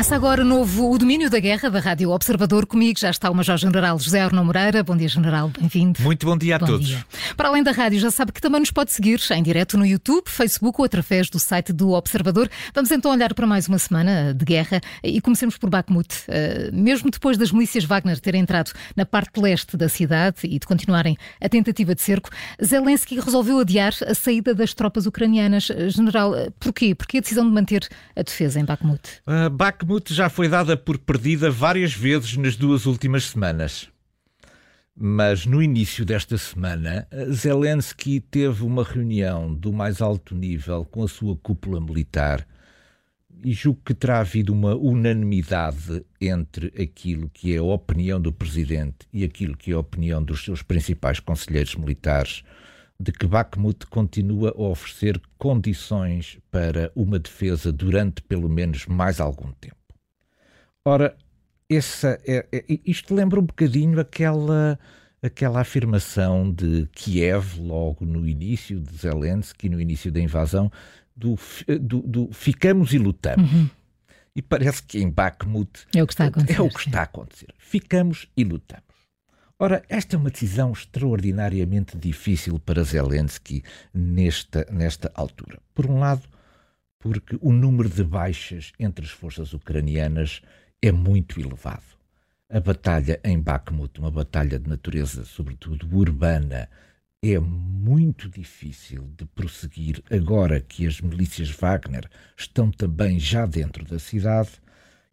Começa agora novo O Domínio da Guerra da Rádio Observador. Comigo já está o Major-General José Arno Moreira. Bom dia, General. Bem-vindo. Muito bom dia a bom todos. Dia. Para além da rádio, já sabe que também nos pode seguir em direto no YouTube, Facebook ou através do site do Observador. Vamos então olhar para mais uma semana de guerra e comecemos por Bakhmut. Uh, mesmo depois das milícias Wagner terem entrado na parte leste da cidade e de continuarem a tentativa de cerco, Zelensky resolveu adiar a saída das tropas ucranianas. General, porquê? Porquê a decisão de manter a defesa em Bakhmut? Uh, Bakhmut já foi dada por perdida várias vezes nas duas últimas semanas. Mas no início desta semana, Zelensky teve uma reunião do mais alto nível com a sua cúpula militar e julgo que terá havido uma unanimidade entre aquilo que é a opinião do presidente e aquilo que é a opinião dos seus principais conselheiros militares de que Bakhmut continua a oferecer condições para uma defesa durante pelo menos mais algum tempo. Ora, essa é, é, isto lembra um bocadinho aquela, aquela afirmação de Kiev, logo no início de Zelensky, no início da invasão, do, do, do ficamos e lutamos. Uhum. E parece que em Bakhmut é o que está a acontecer. É o que está a acontecer. Ficamos e lutamos. Ora, esta é uma decisão extraordinariamente difícil para Zelensky nesta, nesta altura. Por um lado, porque o número de baixas entre as forças ucranianas é muito elevado. A batalha em Bakhmut, uma batalha de natureza, sobretudo urbana, é muito difícil de prosseguir agora que as milícias Wagner estão também já dentro da cidade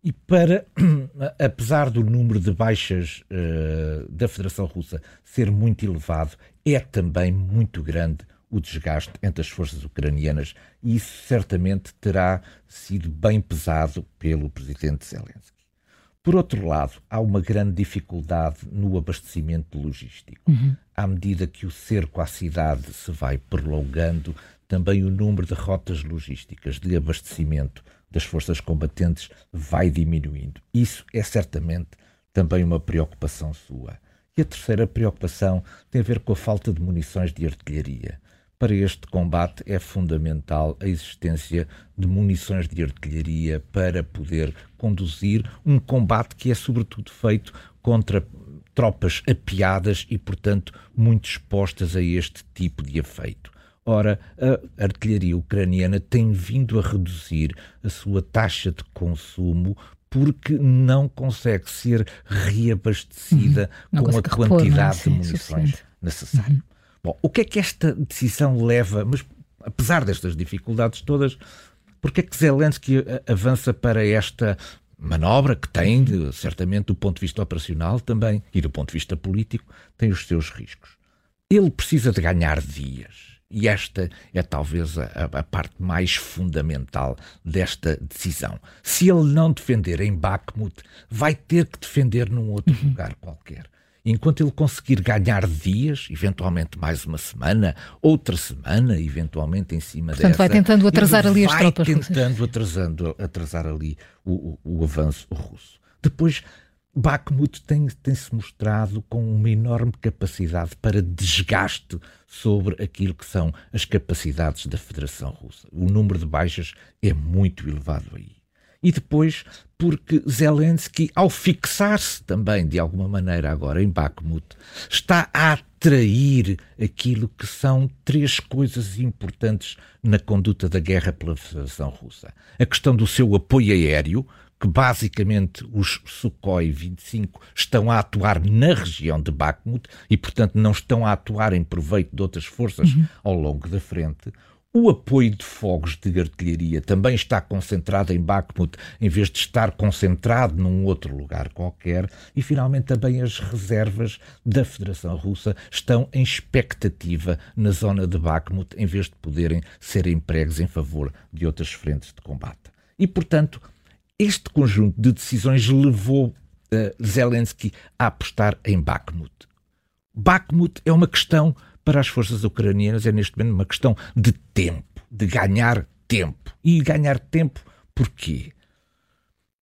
e para, apesar do número de baixas uh, da Federação Russa ser muito elevado, é também muito grande o desgaste entre as forças ucranianas e isso certamente terá sido bem pesado pelo presidente Zelensky. Por outro lado, há uma grande dificuldade no abastecimento logístico. Uhum. À medida que o cerco à cidade se vai prolongando, também o número de rotas logísticas de abastecimento das forças combatentes vai diminuindo. Isso é certamente também uma preocupação sua. E a terceira preocupação tem a ver com a falta de munições de artilharia. Para este combate é fundamental a existência de munições de artilharia para poder conduzir um combate que é sobretudo feito contra tropas apiadas e, portanto, muito expostas a este tipo de efeito. Ora, a artilharia ucraniana tem vindo a reduzir a sua taxa de consumo porque não consegue ser reabastecida uhum. com a quantidade repor, é? de munições necessária. Uhum. Bom, o que é que esta decisão leva, mas apesar destas dificuldades todas, porque é que Zelensky avança para esta manobra que tem, certamente do ponto de vista operacional também e do ponto de vista político, tem os seus riscos. Ele precisa de ganhar dias e esta é talvez a, a, parte mais fundamental desta decisão. Se ele não defender em Bakhmut, vai ter que defender num outro uhum. lugar qualquer. Enquanto ele conseguir ganhar dias, eventualmente mais uma semana, outra semana, eventualmente em cima Portanto, dessa... vai tentando atrasar ali as tropas. Vai tentando atrasando, atrasar ali o, o, o avanço russo. Depois Bakhmut tem-se tem mostrado com uma enorme capacidade para desgaste sobre aquilo que são as capacidades da Federação Russa. O número de baixas é muito elevado aí. E depois, porque Zelensky, ao fixar-se também de alguma maneira agora em Bakhmut, está a atrair aquilo que são três coisas importantes na conduta da guerra pela Federação Russa: a questão do seu apoio aéreo, que basicamente os Sukhoi 25 estão a atuar na região de Bakhmut e, portanto, não estão a atuar em proveito de outras forças uhum. ao longo da frente. O apoio de fogos de artilharia também está concentrado em Bakhmut, em vez de estar concentrado num outro lugar qualquer. E, finalmente, também as reservas da Federação Russa estão em expectativa na zona de Bakhmut, em vez de poderem ser empregos em favor de outras frentes de combate. E, portanto, este conjunto de decisões levou uh, Zelensky a apostar em Bakhmut. Bakhmut é uma questão para as forças ucranianas, é neste momento uma questão de tempo, de ganhar tempo. E ganhar tempo porquê?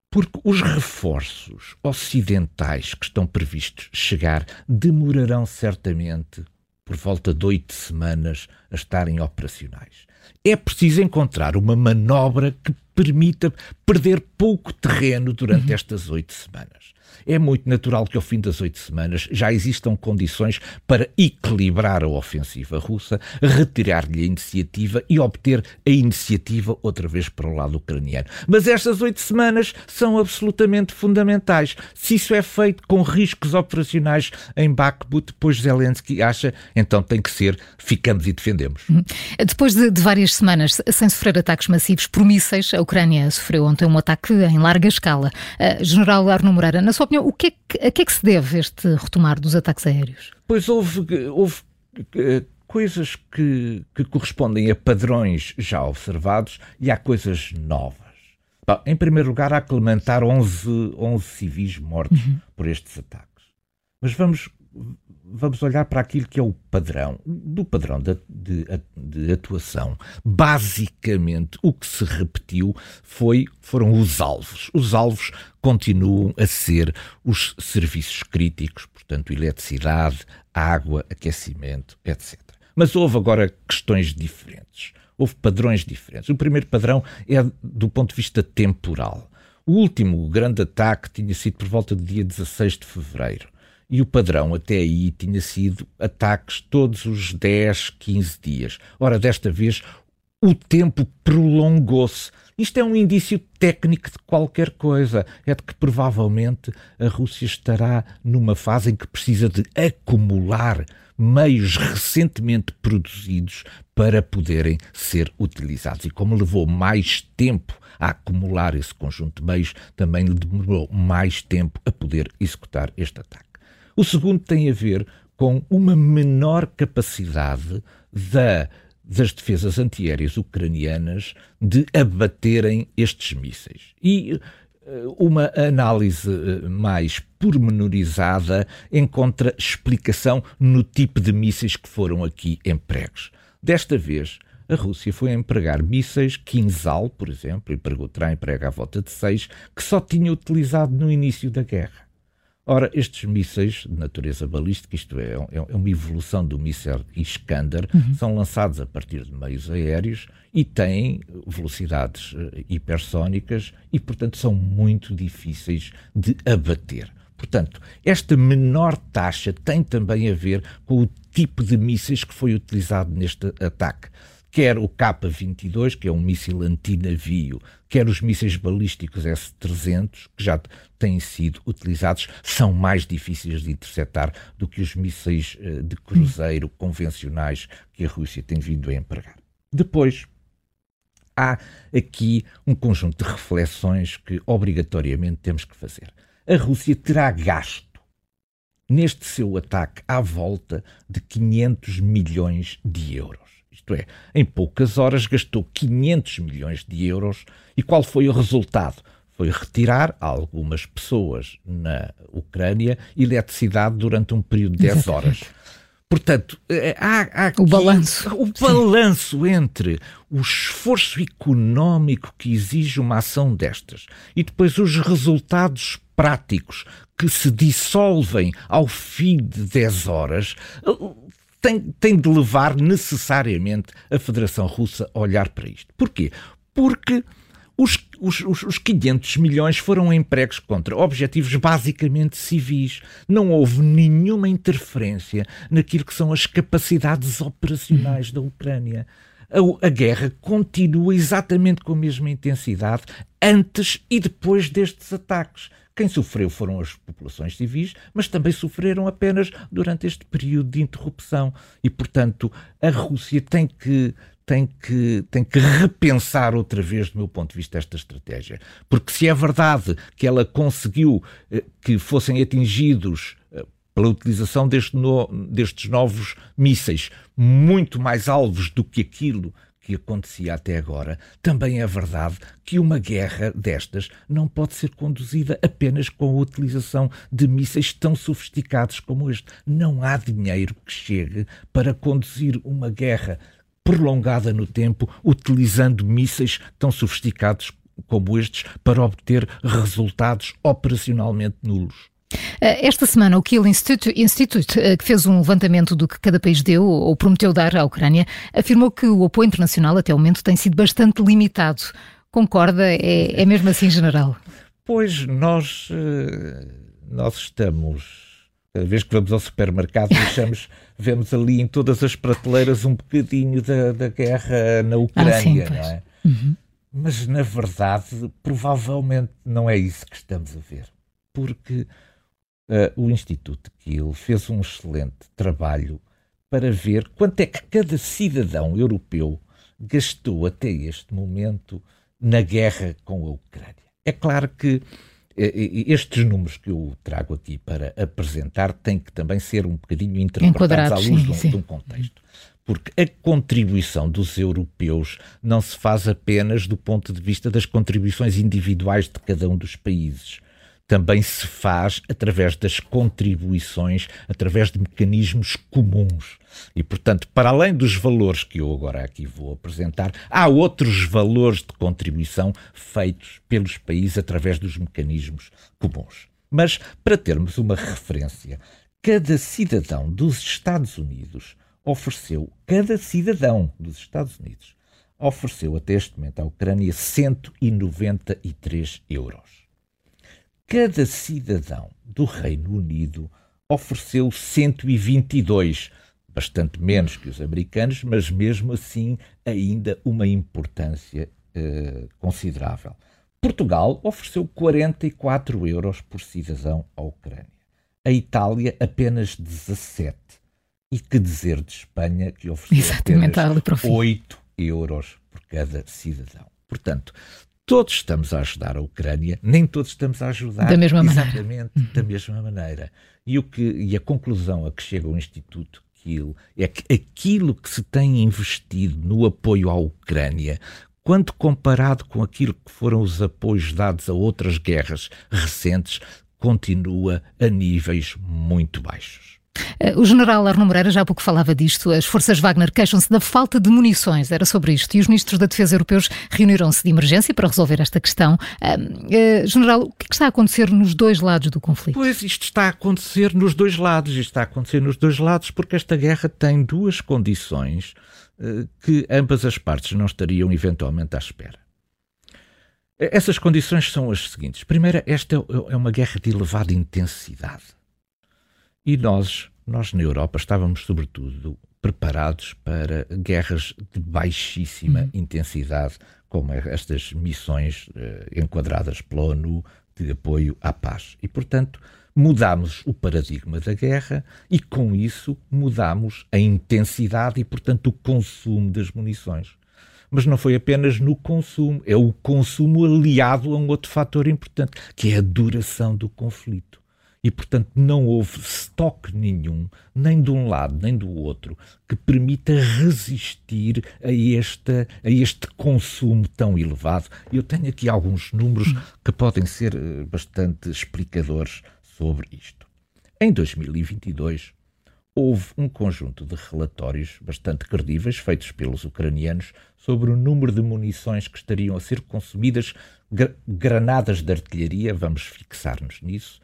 Porque os reforços ocidentais que estão previstos chegar demorarão certamente por volta de oito semanas a estarem operacionais. É preciso encontrar uma manobra que permita perder pouco terreno durante uhum. estas oito semanas é muito natural que ao fim das oito semanas já existam condições para equilibrar a ofensiva russa, retirar-lhe a iniciativa e obter a iniciativa outra vez para o lado ucraniano. Mas estas oito semanas são absolutamente fundamentais. Se isso é feito com riscos operacionais em Bakhmut, depois Zelensky acha, então tem que ser ficamos e defendemos. Uhum. Depois de, de várias semanas sem sofrer ataques massivos por mísseis, a Ucrânia sofreu ontem um ataque em larga escala. Uh, General Arno Moreira, na sua opinião, o que é que, a que é que se deve este retomar dos ataques aéreos? Pois houve, houve eh, coisas que, que correspondem a padrões já observados e há coisas novas. Bom, em primeiro lugar, há que lamentar 11, 11 civis mortos uhum. por estes ataques. Mas vamos vamos olhar para aquilo que é o padrão, do padrão de, de, de, atuação. Basicamente, o que se repetiu foi, foram os alvos. Os alvos continuam a ser os serviços críticos, portanto, eletricidade, água, aquecimento, etc. Mas houve agora questões diferentes. Houve padrões diferentes. O primeiro padrão é do ponto de vista temporal. O último grande ataque tinha sido por volta do dia 16 de fevereiro e o padrão até aí tinha sido ataques todos os 10, 15 dias. Ora, desta vez o tempo prolongou-se. Isto é um indício técnico de qualquer coisa. É de que provavelmente a Rússia estará numa fase em que precisa de acumular meios recentemente produzidos para poderem ser utilizados. E como levou mais tempo a acumular esse conjunto de meios, também lhe demorou mais tempo a poder executar este ataque. O segundo tem a ver com uma menor capacidade da, das defesas antiaéreas ucranianas de abaterem estes mísseis. E eh, uma análise eh, mais pormenorizada encontra explicação no tipo de mísseis que foram aqui empregos. Desta vez, a Rússia foi empregar mísseis Kinzhal, por exemplo, e terá emprega à volta de seis, que só tinha utilizado no início da guerra. Ora, estes mísseis de natureza balística, isto é, é, é uma evolução do míssil Iskander, uhum. são lançados a partir de meios aéreos e têm velocidades uh, hipersónicas e, portanto, são muito difíceis de abater. Portanto, esta menor taxa tem também a ver com o tipo de mísseis que foi utilizado neste ataque quer o K-22, que é um míssil antinavio, quer os mísseis balísticos S-300, que já têm sido utilizados, são mais difíceis de interceptar do que os mísseis eh, de cruzeiro convencionais que a Rússia tem vindo a empregar. Depois, há aqui um conjunto de reflexões que obrigatoriamente temos que fazer. A Rússia terá gasto neste seu ataque à volta de 500 milhões de euros. Isto é, em poucas horas gastou 500 milhões de euros e qual foi o resultado? Foi retirar a algumas pessoas na Ucrânia eletricidade durante um período de 10 horas. Portanto, eh, há, há aqui, o balanço. O balanço entre o esforço económico que exige uma ação destas e depois os resultados práticos que se dissolvem ao fim de 10 horas tem, tem de levar necessariamente a Federação Russa a olhar para isto. Porquê? Porque os, os, os 500 milhões foram empregos contra objetivos basicamente civis. Não houve nenhuma interferência naquilo que são as capacidades operacionais da Ucrânia. A, a, guerra continua exatamente com a mesma intensidade antes e depois destes ataques. Quem sofreu foram as populações civis, mas também sofreram apenas durante este período de interrupção. E, portanto, a Rússia tem que, tem que, tem que repensar outra vez, do meu ponto de vista, esta estratégia. Porque se é verdade que ela conseguiu eh, que fossem atingidos eh, pela utilização deste no, destes novos mísseis muito mais alvos do que aquilo que acontecia até agora, também é verdade que uma guerra destas não pode ser conduzida apenas com a utilização de mísseis tão sofisticados como este. Não há dinheiro que chegue para conduzir uma guerra prolongada no tempo utilizando mísseis tão sofisticados como estes para obter resultados operacionalmente nulos. Eh, esta semana, o Kiel Institute, Institute, eh, que fez um levantamento do que cada país deu ou prometeu dar à Ucrânia, afirmou que o apoio internacional até o momento tem sido bastante limitado. concorda? É, é mesmo assim, general? Pois nós, eh, nós estamos. Cada vez que vamos ao supermercado, deixamos, vemos ali em todas as prateleiras um bocadinho da, da guerra na Ucrânia, ah, sim, não é? Uhum. Mas, na verdade, provavelmente não é isso que estamos a ver. Porque uh, o Instituto Kiel fez um excelente trabalho para ver quanto é que cada cidadão europeu gastou até este momento na guerra com a Ucrânia. É claro que eh, estes números que eu trago aqui para apresentar têm que também ser um bocadinho interpretados à luz sim, de, um, sim. de um contexto porque a contribuição dos europeus não se faz apenas do ponto de vista das contribuições individuais de cada um dos países. Também se faz através das contribuições, através de mecanismos comuns. E, portanto, para além dos valores que eu agora aqui vou apresentar, há outros valores de contribuição feitos pelos países através dos mecanismos comuns. Mas, para termos uma referência, cada cidadão dos Estados Unidos ofereceu, cada cidadão dos Estados Unidos, ofereceu até este momento à Ucrânia 193 euros. Cada cidadão do Reino Unido ofereceu 122, bastante menos que os americanos, mas mesmo assim ainda uma importância eh, considerável. Portugal ofereceu 44 euros por cidadão à Ucrânia. A Itália apenas 17 e que dizer de Espanha, que ofereceu Exatamente, apenas 8 euros por cada cidadão. Portanto, todos estamos a ajudar a Ucrânia, nem todos estamos a ajudar da mesma exatamente maneira. da mesma maneira. E, o que, e a conclusão a que chega o Instituto Kiel é que aquilo que se tem investido no apoio à Ucrânia, quando comparado com aquilo que foram os apoios dados a outras guerras recentes, continua a níveis muito baixos. Eh, o general Arno Moreira já há pouco falava disto. As forças Wagner queixam-se da falta de munições, era sobre isto. E os ministros da Defesa europeus reuniram-se de emergência para resolver esta questão. Uh, general, o que, é que está a acontecer nos dois lados do conflito? Pois, isto está a acontecer nos dois lados. Isto está a acontecer nos dois lados porque esta guerra tem duas condições uh, que ambas as partes não estariam eventualmente à espera. Essas condições são as seguintes. Primeira, esta é uma guerra de elevada intensidade. E nós, nós na Europa, estávamos sobretudo preparados para guerras de baixíssima uhum. intensidade, como estas missões eh, enquadradas pela ONU de apoio à paz. E, portanto, mudámos o paradigma da guerra e, com isso, mudámos a intensidade e, portanto, o consumo das munições. Mas não foi apenas no consumo, é o consumo aliado a um outro fator importante, que é a duração do conflito e, portanto, não houve estoque nenhum, nem de um lado nem do outro, que permita resistir a, esta, a este consumo tão elevado. Eu tenho aqui alguns números que podem ser eh, bastante explicadores sobre isto. Em 2022, houve um conjunto de relatórios bastante credíveis feitos pelos ucranianos sobre o número de munições que estariam a ser consumidas, granadas de artilharia, vamos fixar-nos nisso,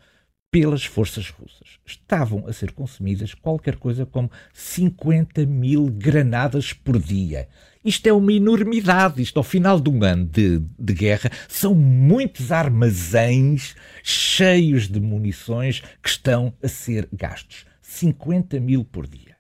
pelas forças russas. Estavam a ser consumidas qualquer coisa como 50 mil granadas por dia. Isto é uma enormidade. Isto, ao final de um ano de, de guerra, são muitos armazéns cheios de munições que estão a ser gastos. 50 mil por dia.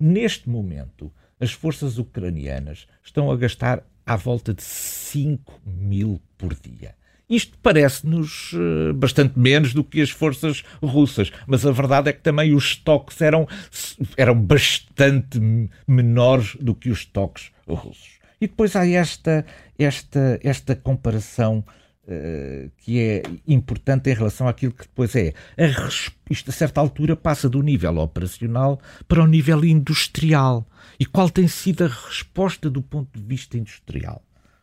Neste momento, as forças ucranianas estão a gastar à volta de 5 mil por dia. Isto parece-nos uh, bastante menos do que as forças russas, mas a verdade é que também os estoques eram, eram bastante menores do que os estoques russos. E depois há esta, esta, esta comparação uh, que é importante em relação àquilo que depois é. A, isto, a certa altura, passa do nível operacional para o nível industrial. E qual tem sido a resposta do ponto de vista industrial?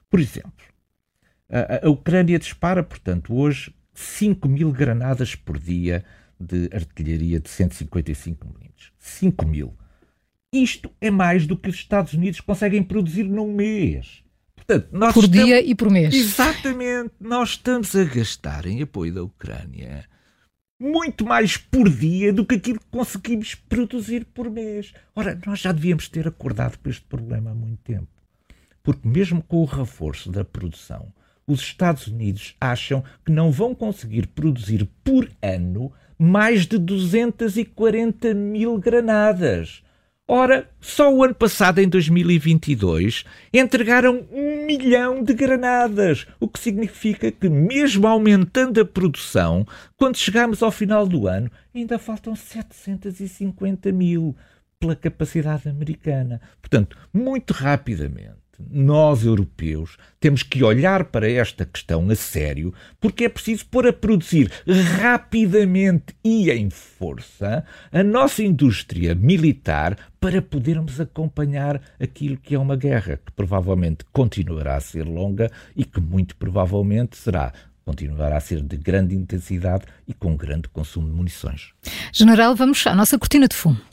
Por exemplo, a, a Ucrânia dispara, portanto, hoje 5 mil granadas por dia de artilharia de 155 mm. 5 mil. Isto é mais do que os Estados Unidos conseguem produzir num mês. Portanto, por estamos... dia e por mês. Exatamente. Nós estamos a gastar em apoio da Ucrânia muito mais por dia do que aquilo que conseguimos produzir por mês. Ora, nós já devíamos ter acordado para este problema há muito tempo. Porque mesmo com o reforço da produção, os Estados Unidos acham que não vão conseguir produzir por ano mais de 240 mil granadas. Ora, só o ano passado, em 2022, entregaram um milhão de granadas, o que significa que, mesmo aumentando a produção, quando chegamos ao final do ano, ainda faltam 750 mil pela capacidade americana. Portanto, muito rapidamente, nós europeus temos que olhar para esta questão a sério, porque é preciso pôr a produzir rapidamente e em força a nossa indústria militar para podermos acompanhar aquilo que é uma guerra que provavelmente continuará a ser longa e que muito provavelmente será continuará a ser de grande intensidade e com grande consumo de munições. General, vamos à nossa cortina de fumo.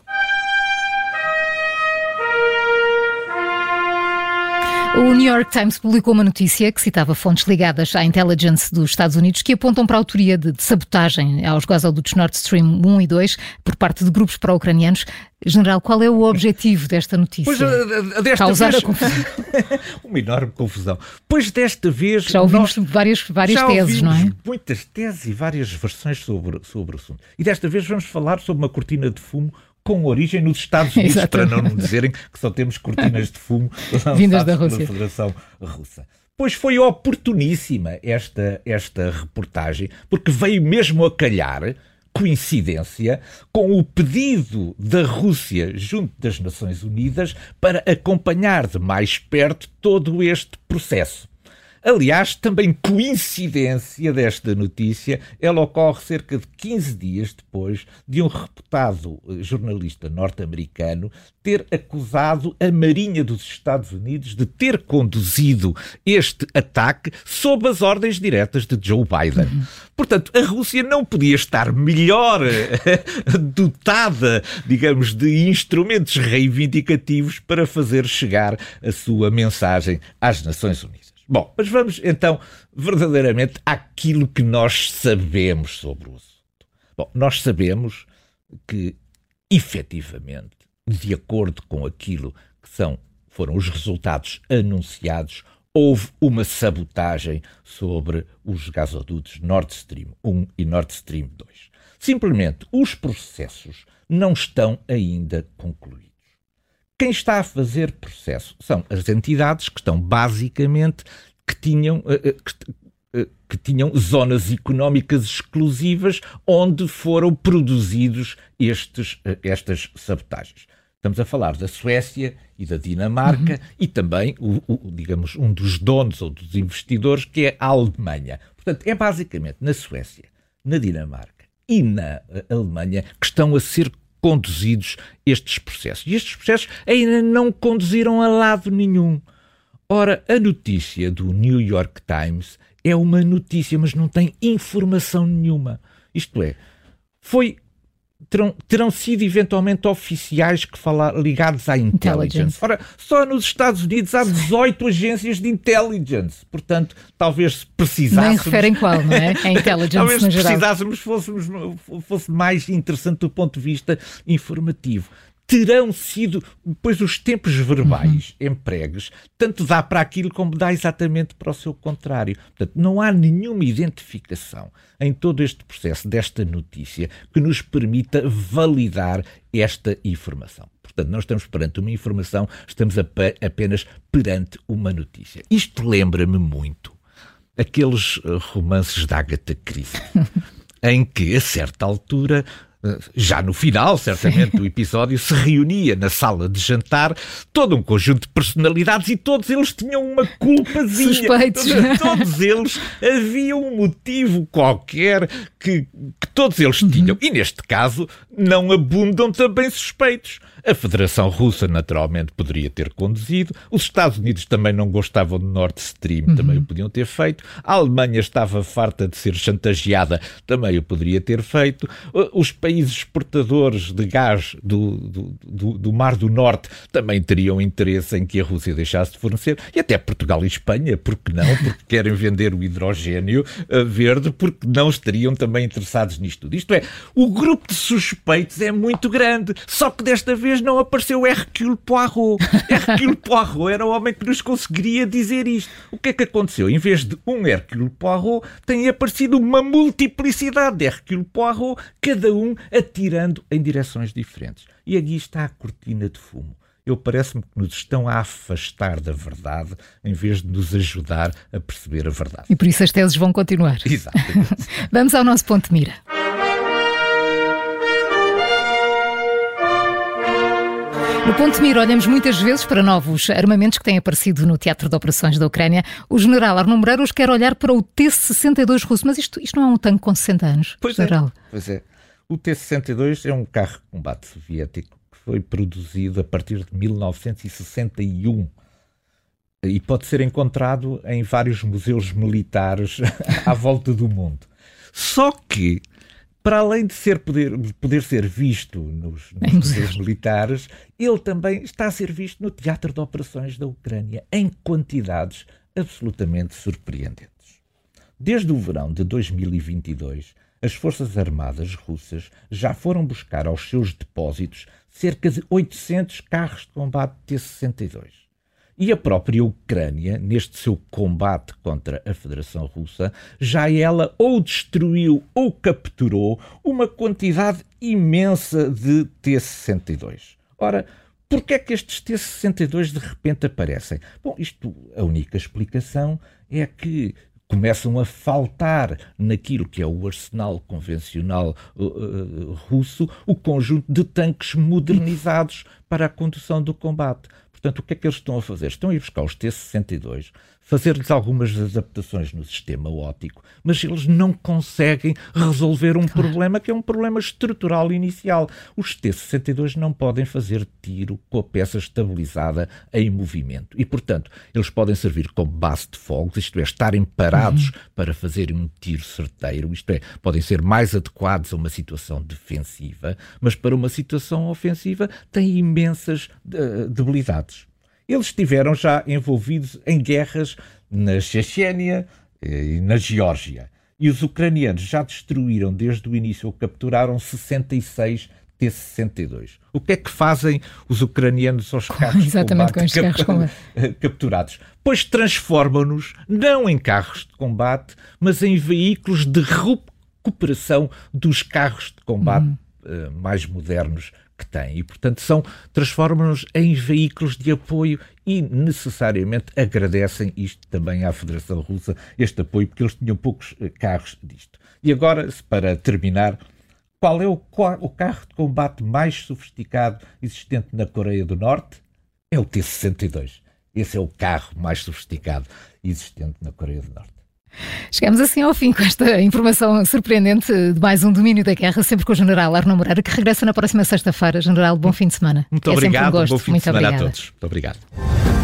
O New York Times publicou uma notícia que citava fontes ligadas à intelligence dos Estados Unidos que apontam para a autoria de, de sabotagem aos gasodutos Nord Stream 1 e 2 por parte de grupos pró-ucranianos. General, qual é o objetivo desta notícia? Pois, eh, desta Causar vez... a confusão. uma enorme confusão. Pois desta vez. Já ouvimos nós... várias, várias já teses, não é? Muitas teses e várias versões sobre, sobre o assunto. E desta vez vamos falar sobre uma cortina de fumo com origem nos Estados Unidos, Exatamente. para não dizerem que só temos cortinas de fumo vindas da Rússia. Federação Russa. Pois foi oportuníssima esta, esta reportagem, porque veio mesmo a calhar, coincidência, com o pedido da Rússia junto das Nações Unidas para acompanhar de mais perto todo este processo. Aliás, também coincidência desta notícia, ela ocorre cerca de 15 dias depois de um reputado eh, jornalista norte-americano ter acusado a Marinha dos Estados Unidos de ter conduzido este ataque sob as ordens diretas de Joe Biden. Uhum. Portanto, a Rússia não podia estar melhor dotada, digamos, de instrumentos reivindicativos para fazer chegar a sua mensagem às Nações Unidas. Bom, mas vamos então verdadeiramente àquilo que nós sabemos sobre o assunto. Bom, nós sabemos que, efetivamente, de acordo com aquilo que são, foram os resultados anunciados, houve uma sabotagem sobre os gasodutos Nord Stream 1 e Nord Stream 2. Simplesmente os processos não estão ainda concluídos. Quem está a fazer processo são as entidades que estão basicamente que tinham, eh, eh, que, eh, que tinham zonas económicas exclusivas onde foram produzidos estes, estas sabotagens. Estamos a falar da Suécia e da Dinamarca uhum. e também, o, o, digamos, um dos donos ou dos investidores, que é a Alemanha. Portanto, é basicamente na Suécia, na Dinamarca e na Alemanha que estão a ser conduzidos estes processos. E estes processos ainda não conduziram a lado nenhum. Ora, a notícia do New York Times é uma notícia, mas não tem informação nenhuma. Isto é, foi terão, terão sido eventualmente oficiais que falar, ligados à intelligence. intelligence. Ora, só nos Estados Unidos há 18 agências de intelligence. Portanto, talvez precisássemos. Nem referem qual, não é? A intelligence talvez no precisássemos, fôssemos, fosse mais interessante do ponto de vista informativo terão sido, pois os tempos verbais uhum. empregues, tanto dá para aquilo como dá exatamente para o seu contrário. Portanto, não há nenhuma identificação em todo este processo desta notícia que nos permita validar esta informação. Portanto, não estamos perante uma informação, estamos apenas perante uma notícia. Isto lembra-me muito aqueles eh, romances da Agatha Christie, em que, a certa altura, já no final, certamente, do episódio, se reunia na sala de jantar todo um conjunto de personalidades e todos eles tinham uma culpazinha. Suspeitos. Todos, todos eles havia um motivo qualquer que, que todos eles tinham. E neste caso, não abundam também suspeitos. A Federação Russa, naturalmente, poderia ter conduzido. Os Estados Unidos também não gostavam do Nord Stream, uhum. também o podiam ter feito. A Alemanha estava farta de ser chantageada, também o poderia ter feito. Os países exportadores de gás do, do, do, do Mar do Norte também teriam interesse em que a Rússia deixasse de fornecer. E até Portugal e Espanha, porque não? Porque querem vender o hidrogênio uh, verde, porque não estariam também interessados nisto tudo. Isto é, o grupo de suspeitos peitos é muito grande. Só que desta vez não apareceu Hercule Poirot. Hercule Poirot era o homem que nos conseguiria dizer isto. O que é que aconteceu? Em vez de um Hercule Poirot, tem aparecido uma multiplicidade de Hercule Poirot, cada um atirando em direções diferentes. E aqui está a cortina de fumo eu parece-me que nos estão a afastar da verdade em vez de nos ajudar a perceber a verdade. E por isso as teses vão continuar. Exatamente. Vamos ao nosso ponto de mira. No ponto de mira, olhamos muitas vezes para novos armamentos que têm aparecido no Teatro de Operações da Ucrânia. O general Arno Moreiros quer olhar para o T-62 russo, mas isto, isto não é um tanque com 60 anos, pois general. É, pois é. O T-62 é um carro de combate soviético foi produzido a partir de 1961 e pode ser encontrado em vários museus militares à volta do mundo. Só que, para além de ser poder, poder ser visto nos, nos museus militares, ele também está a ser visto no teatro de operações da Ucrânia em quantidades absolutamente surpreendentes. Desde o verão de 2022, as Forças Armadas russas já foram buscar aos seus depósitos cerca de 800 carros de combate T-62. E a própria Ucrânia, neste seu combate contra a Federação Russa, já ela ou destruiu ou capturou uma quantidade imensa de T-62. Ora, Porquê é que estes T-62 de repente aparecem? Bom, isto, a única explicação é que começam a faltar naquilo que é o arsenal convencional uh, uh, russo o conjunto de tanques modernizados para a condução do combate. Portanto, o que é que eles estão a fazer? Estão a ir buscar os T-62, fazer-lhes algumas adaptações no sistema óptico, mas eles não conseguem resolver um claro. problema que é um problema estrutural inicial. Os T-62 não podem fazer tiro com a peça estabilizada em movimento. E, portanto, eles podem servir como base de fogos, isto é, estarem parados uhum. para fazerem um tiro certeiro, isto é, podem ser mais adequados a uma situação defensiva, mas para uma situação ofensiva têm imensas uh, debilidades. Eles estiveram já envolvidos em guerras na Chechênia eh, e na Geórgia. E os ucranianos já destruíram desde o início ou capturaram 66 T-62. O que é que fazem os ucranianos aos carros Exatamente, de combate, com carros capturados? Pois transformam-nos não em carros de combate, mas em veículos de recuperação dos carros de combate uhum. uh, mais modernos que têm. E, portanto, são, transformam-nos em veículos de apoio e necessariamente agradecem isto também à Federação Russa, este apoio, porque eles tinham poucos eh, carros disto. E agora, para terminar, qual é o, o carro de combate mais sofisticado existente na Coreia do Norte? É o T-62. Esse é o carro mais sofisticado existente na Coreia do Norte. Chegamos assim ao fim com esta informação surpreendente de mais um domínio da guerra, sempre com o General Arno Moreira, que regressa na próxima sexta-feira. General, bom fim de semana. Muito é obrigado, um gosto. bom fim Muito de semana obrigada. a todos. Muito obrigado.